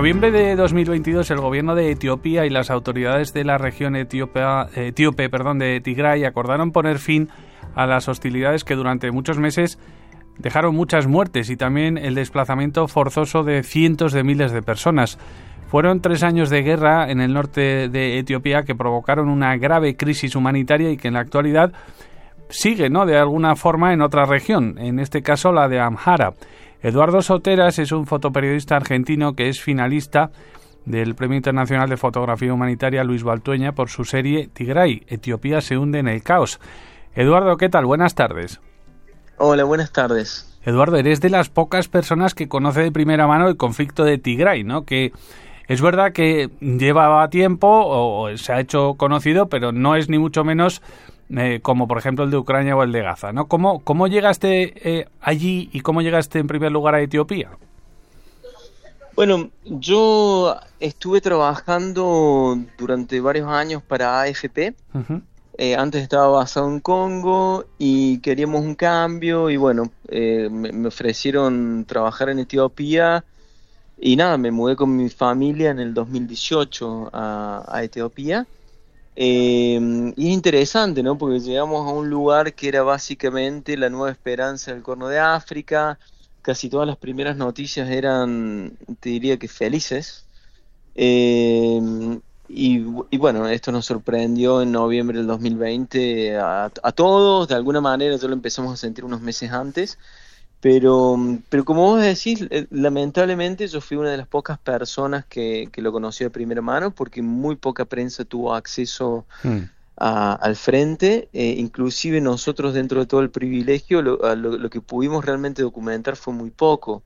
noviembre de 2022 el gobierno de Etiopía y las autoridades de la región etíope perdón, de Tigray acordaron poner fin a las hostilidades que durante muchos meses dejaron muchas muertes y también el desplazamiento forzoso de cientos de miles de personas. Fueron tres años de guerra en el norte de Etiopía que provocaron una grave crisis humanitaria y que en la actualidad sigue, ¿no? De alguna forma en otra región, en este caso la de Amhara. Eduardo Soteras es un fotoperiodista argentino que es finalista del Premio Internacional de Fotografía Humanitaria Luis Baltueña por su serie Tigray, Etiopía se hunde en el caos. Eduardo, ¿qué tal? Buenas tardes. Hola, buenas tardes. Eduardo, eres de las pocas personas que conoce de primera mano el conflicto de Tigray, ¿no? Que es verdad que llevaba tiempo o se ha hecho conocido, pero no es ni mucho menos eh, como por ejemplo el de Ucrania o el de Gaza, ¿no? ¿Cómo, cómo llegaste eh, allí y cómo llegaste en primer lugar a Etiopía? Bueno, yo estuve trabajando durante varios años para AFP. Eh, antes estaba basado en Congo y queríamos un cambio y bueno, eh, me, ofrecieron trabajar en Etiopía y nada, me mudé con mi familia en el 2018 a, Etiopía. Eh, y es interesante, ¿no? Porque llegamos a un lugar que era básicamente la nueva esperanza del Corno de África. Casi todas las primeras noticias eran, te diría que felices. Y, bueno, esto nos sorprendió en noviembre del 2020 a, todos, de alguna manera ya lo empezamos a sentir unos meses antes, pero, pero como vos decís, eh, lamentablemente yo fui una de las pocas personas que, que lo conoció de primera mano porque muy poca prensa tuvo acceso hmm. al frente, eh, inclusive nosotros dentro de todo el privilegio, lo, lo, que pudimos realmente documentar fue muy poco,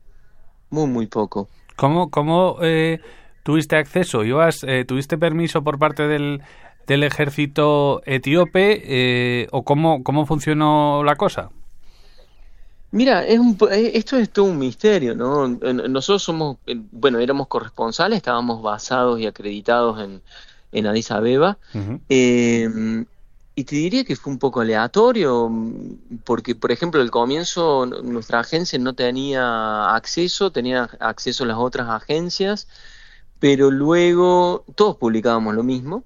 muy, muy poco. ¿Cómo, cómo eh, tuviste acceso? ¿Ibas, eh, ¿Tuviste permiso por parte del, del ejército etíope eh, o cómo, cómo funcionó la cosa? Mira, es un, eh, esto es todo un misterio, ¿no? Nosotros somos, bueno, éramos corresponsales, estábamos basados y acreditados en, en Addis Abeba, y te diría que fue un poco aleatorio, porque, por ejemplo, al comienzo nuestra agencia no tenía acceso, tenía acceso a las otras agencias, pero luego todos publicábamos lo mismo,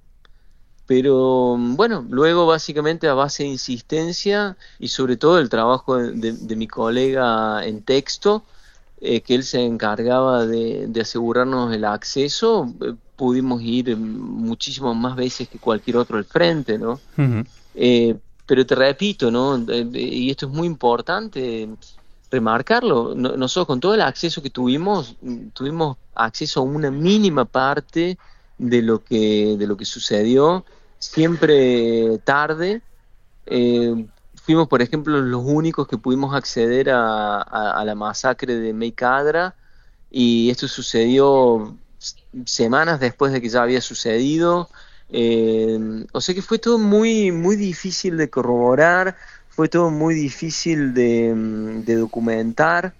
pero bueno, luego básicamente a base de insistencia y sobre todo el trabajo de, mi colega en texto, eh, que él se encargaba de, asegurarnos el acceso, eh, pudimos ir muchísimas más veces que cualquier otro al frente, ¿no? Eh, pero te repito, ¿no? y esto es muy importante, remarcarlo. nosotros con todo el acceso que tuvimos, tuvimos acceso a una mínima parte de lo que, de lo que sucedió, siempre tarde. Eh, fuimos, por ejemplo, los únicos que pudimos acceder a, la masacre de Meikadra y esto sucedió semanas después de que ya había sucedido. Eh, o sea que fue todo muy, muy difícil de corroborar fue todo muy difícil de, documentar.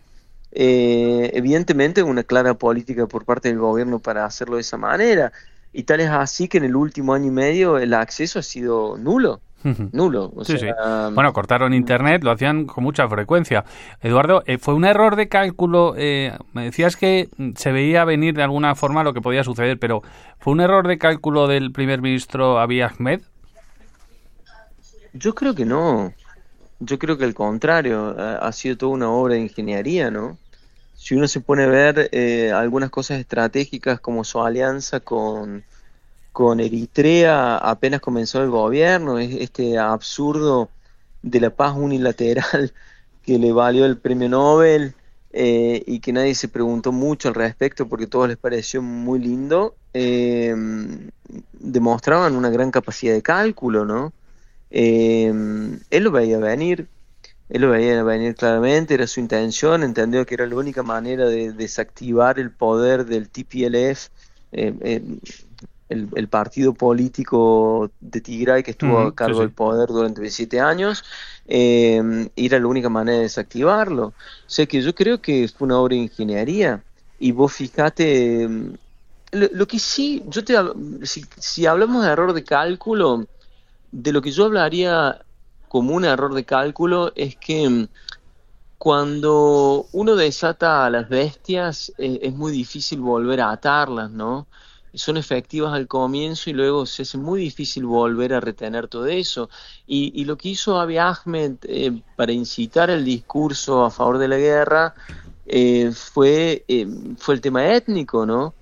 Eh, evidentemente una clara política por parte del gobierno para hacerlo de esa manera. Y tal es así que en el último año y medio el acceso ha sido nulo. Nulo. Bueno, cortaron internet, lo hacían con mucha frecuencia. Eduardo, eh, ¿fue un error de cálculo? Eh, me decías que se veía venir de alguna forma lo que podía suceder, pero ¿fue un error de cálculo del primer ministro Abiy Ahmed? Yo creo que no. Yo creo que al contrario, ha sido toda una obra de ingeniería, ¿no? Si uno se pone a ver eh, algunas cosas estratégicas como su alianza con, con Eritrea, apenas comenzó el gobierno, este absurdo de la paz unilateral que le valió el premio Nobel eh, y que nadie se preguntó mucho al respecto porque todo les pareció muy lindo, eh, demostraban una gran capacidad de cálculo, ¿no? Eh, él lo veía venir, él lo veía venir claramente, era su intención, entendió que era la única manera de desactivar el poder del TPLF, eh, eh, el, partido político de Tigray que estuvo a cargo del poder durante 17 años, eh, era la única manera de desactivarlo. O sea que yo creo que fue una obra de ingeniería. Y vos fijate, lo, que sí, yo te, si, si hablamos de error de cálculo, de lo que yo hablaría como un error de cálculo es que mm, cuando uno desata a las bestias eh, es muy difícil volver a atarlas, ¿no? Son efectivas al comienzo y luego se hace muy difícil volver a retener todo eso. Y, lo que hizo Abiy Ahmed eh, para incitar el discurso a favor de la guerra eh, fue, fue el tema étnico, ¿no?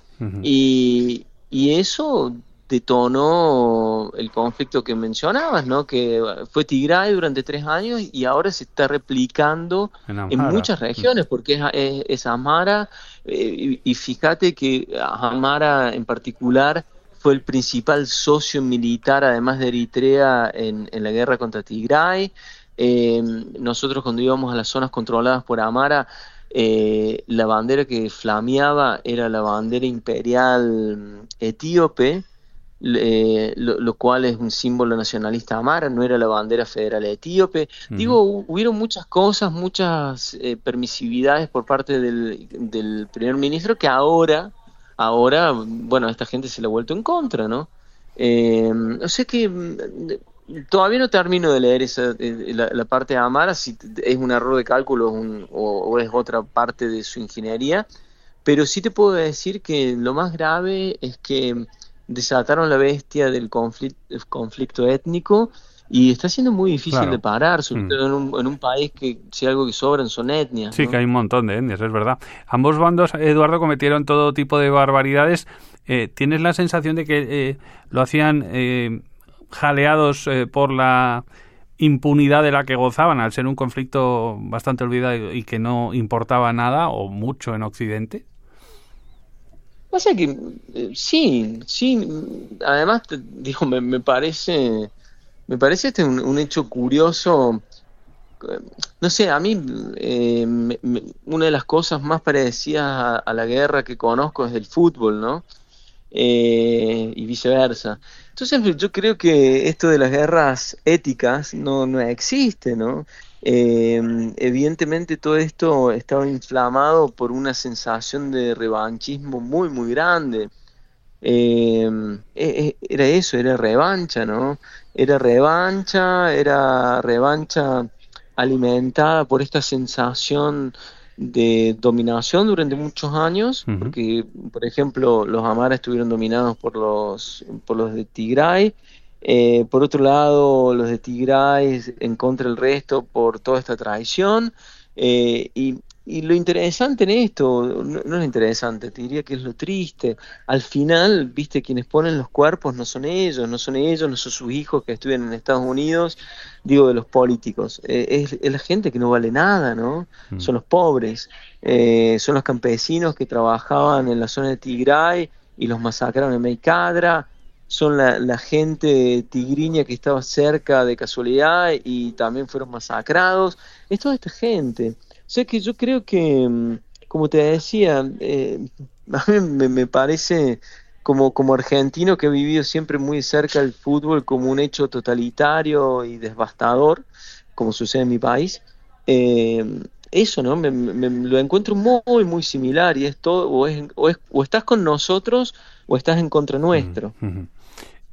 y, y eso detonó el conflicto que mencionabas, ¿no? Que fue Tigray durante tres años y ahora se está replicando en, muchas regiones, porque es, Amara, eh, y, fíjate que Amara en particular fue el principal socio militar, además de Eritrea, en, la guerra contra Tigray. Eh, nosotros cuando íbamos a las zonas controladas por Amara, eh, la bandera que flameaba era la bandera imperial etíope, eh, lo, cual es un símbolo nacionalista amara, no era la bandera federal etíope. Digo, hubieron muchas cosas, muchas eh, permisividades por parte del, primer ministro que ahora, ahora, bueno, a esta gente se le ha vuelto en contra, ¿no? Eh, o sea que mm, todavía no termino de leer esa, eh, la, parte de Amara, si es un error de cálculo o es otra parte de su ingeniería, pero sí te puedo decir que lo más grave es que desataron la bestia del conflicto, conflicto étnico y está siendo muy difícil de parar, sobre mm. todo en, un, país que si algo que sobran son etnias. Sí, que hay un montón de etnias, es verdad. Ambos bandos, Eduardo, cometieron todo tipo de barbaridades. Eh, ¿Tienes la sensación de que eh, lo hacían eh, jaleados por la impunidad de la que gozaban al ser un conflicto bastante olvidado y que no importaba nada o mucho en Occidente? Pasa que eh, sí, sí, además, digo, me, parece, me parece este un, hecho curioso. Eh, no sé, a mí eh, una de las cosas más parecidas a, la guerra que conozco es el fútbol, ¿no? y viceversa. Entonces yo creo que esto de las guerras éticas no, no existe, ¿no? Eh, evidentemente todo esto estaba inflamado por una sensación de revanchismo muy, muy grande. Eh, e, e, era eso, era revancha, ¿no? Era revancha, era revancha alimentada por esta sensación de dominación durante muchos años, porque, por ejemplo, los amaras estuvieron dominados por los, por los de Tigray, eh, por otro lado, los de Tigray en contra del resto por toda esta traición. Eh, y, lo interesante en esto, no, es interesante, te diría que es lo triste. Al final, viste, quienes ponen los cuerpos no son ellos, no son ellos, no son sus hijos que estudian en Estados Unidos, digo de los políticos. Eh, es, la gente que no vale nada, ¿no? Mm. Son los pobres, son los campesinos que trabajaban en la zona de Tigray y los masacraron en Meikadra son la, gente tigriña que estaba cerca de casualidad y también fueron masacrados. Es toda esta gente. O sea que yo creo que, mm, como te decía, eh, a mí me, parece como, como argentino que he vivido siempre muy cerca del fútbol como un hecho totalitario y devastador, como sucede en mi país. Eh, eso, ¿no? Me, lo encuentro muy, muy similar y es todo, o, es, o, estás con nosotros o estás en contra nuestro.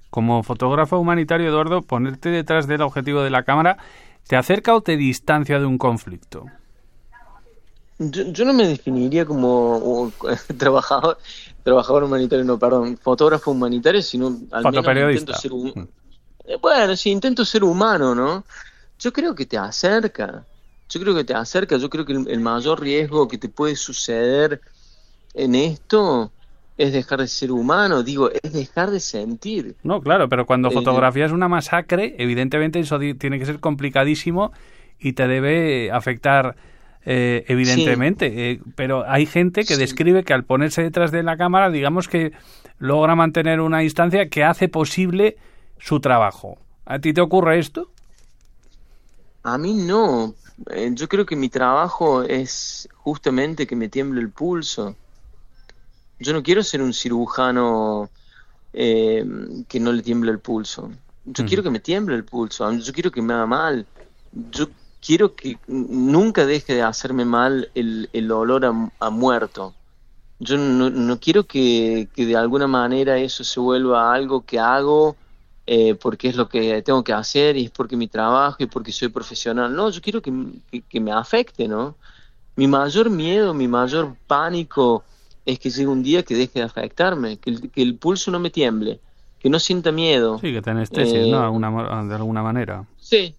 Como fotógrafo humanitario, Eduardo, ponerte detrás del objetivo de la cámara, ¿te acerca o te distancia de un conflicto? Yo, no me definiría como trabajador, trabajador humanitario, no, perdón, fotógrafo humanitario, sino al menos intento ser mm. eh, bueno, sí, intento ser humano, ¿no? Yo creo que te acerca, yo creo que te acerca, yo creo que el mayor riesgo que te puede suceder en esto es dejar de ser humano, digo, es dejar de sentir. No, claro, pero cuando eh, fotografías una masacre, evidentemente eso tiene que ser complicadísimo y te debe afectar eh, evidentemente. Eh, pero hay gente que describe que al ponerse detrás de la cámara, digamos que logra mantener una distancia que hace posible su trabajo. ¿A ti te ocurre esto? A mí no. Yo creo que mi trabajo es justamente que me tiemble el pulso yo no quiero ser un cirujano eh, que no le tiemble el pulso. Yo quiero que me tiemble el pulso. Yo quiero que me haga mal. Yo quiero que nunca deje de hacerme mal el, el olor a, muerto. Yo no, quiero que, de alguna manera eso se vuelva algo que hago eh, porque es lo que tengo que hacer y es porque mi trabajo y porque soy profesional. No, yo quiero que, que, me afecte, ¿no? Mi mayor miedo, mi mayor pánico es que llegue un día que deje de afectarme, que el, que el pulso no me tiemble, que no sienta miedo. Sí, que te anestesies, ¿no? Eh, de alguna manera. Sí,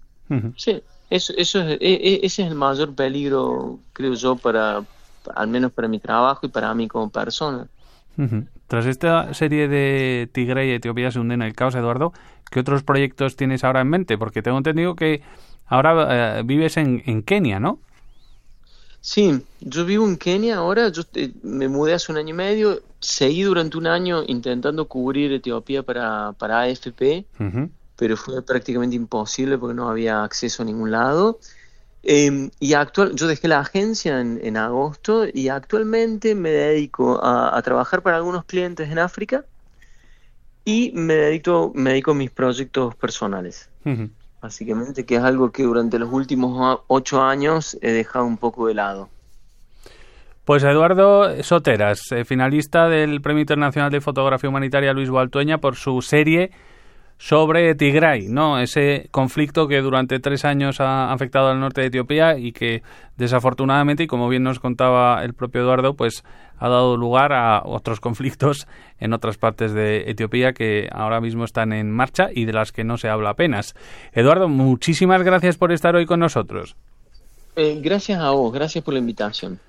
sí. Eso, eso es, e, e, ese es el mayor peligro, creo yo, para, al menos para mi trabajo y para mí como persona. Tras esta serie de Tigre y Etiopía se hunden en el caos, Eduardo, ¿qué otros proyectos tienes ahora en mente? Porque tengo entendido que ahora eh, vives en, en, Kenia, ¿no? Sí, yo vivo en Kenia ahora, yo eh, me mudé hace un año y medio, seguí durante un año intentando cubrir Etiopía para, para AFP, pero fue prácticamente imposible porque no había acceso a ningún lado. Em, y actual, yo dejé la agencia en, agosto y actualmente me dedico a, trabajar para algunos clientes en África y me dedico, me dedico a mis proyectos personales. Básicamente, que es algo que durante los últimos ocho años he dejado un poco de lado. Pues Eduardo Soteras, eh, finalista del Premio Internacional de Fotografía Humanitaria Luis Baltueña por su serie sobre Tigray, ¿no? Ese conflicto que durante tres años ha afectado al norte de Etiopía y que desafortunadamente, y como bien nos contaba el propio Eduardo, pues ha dado lugar a otros conflictos en otras partes de Etiopía que ahora mismo están en marcha y de las que no se habla apenas. Eduardo, muchísimas gracias por estar hoy con nosotros. Eh, gracias a vos, gracias por la invitación.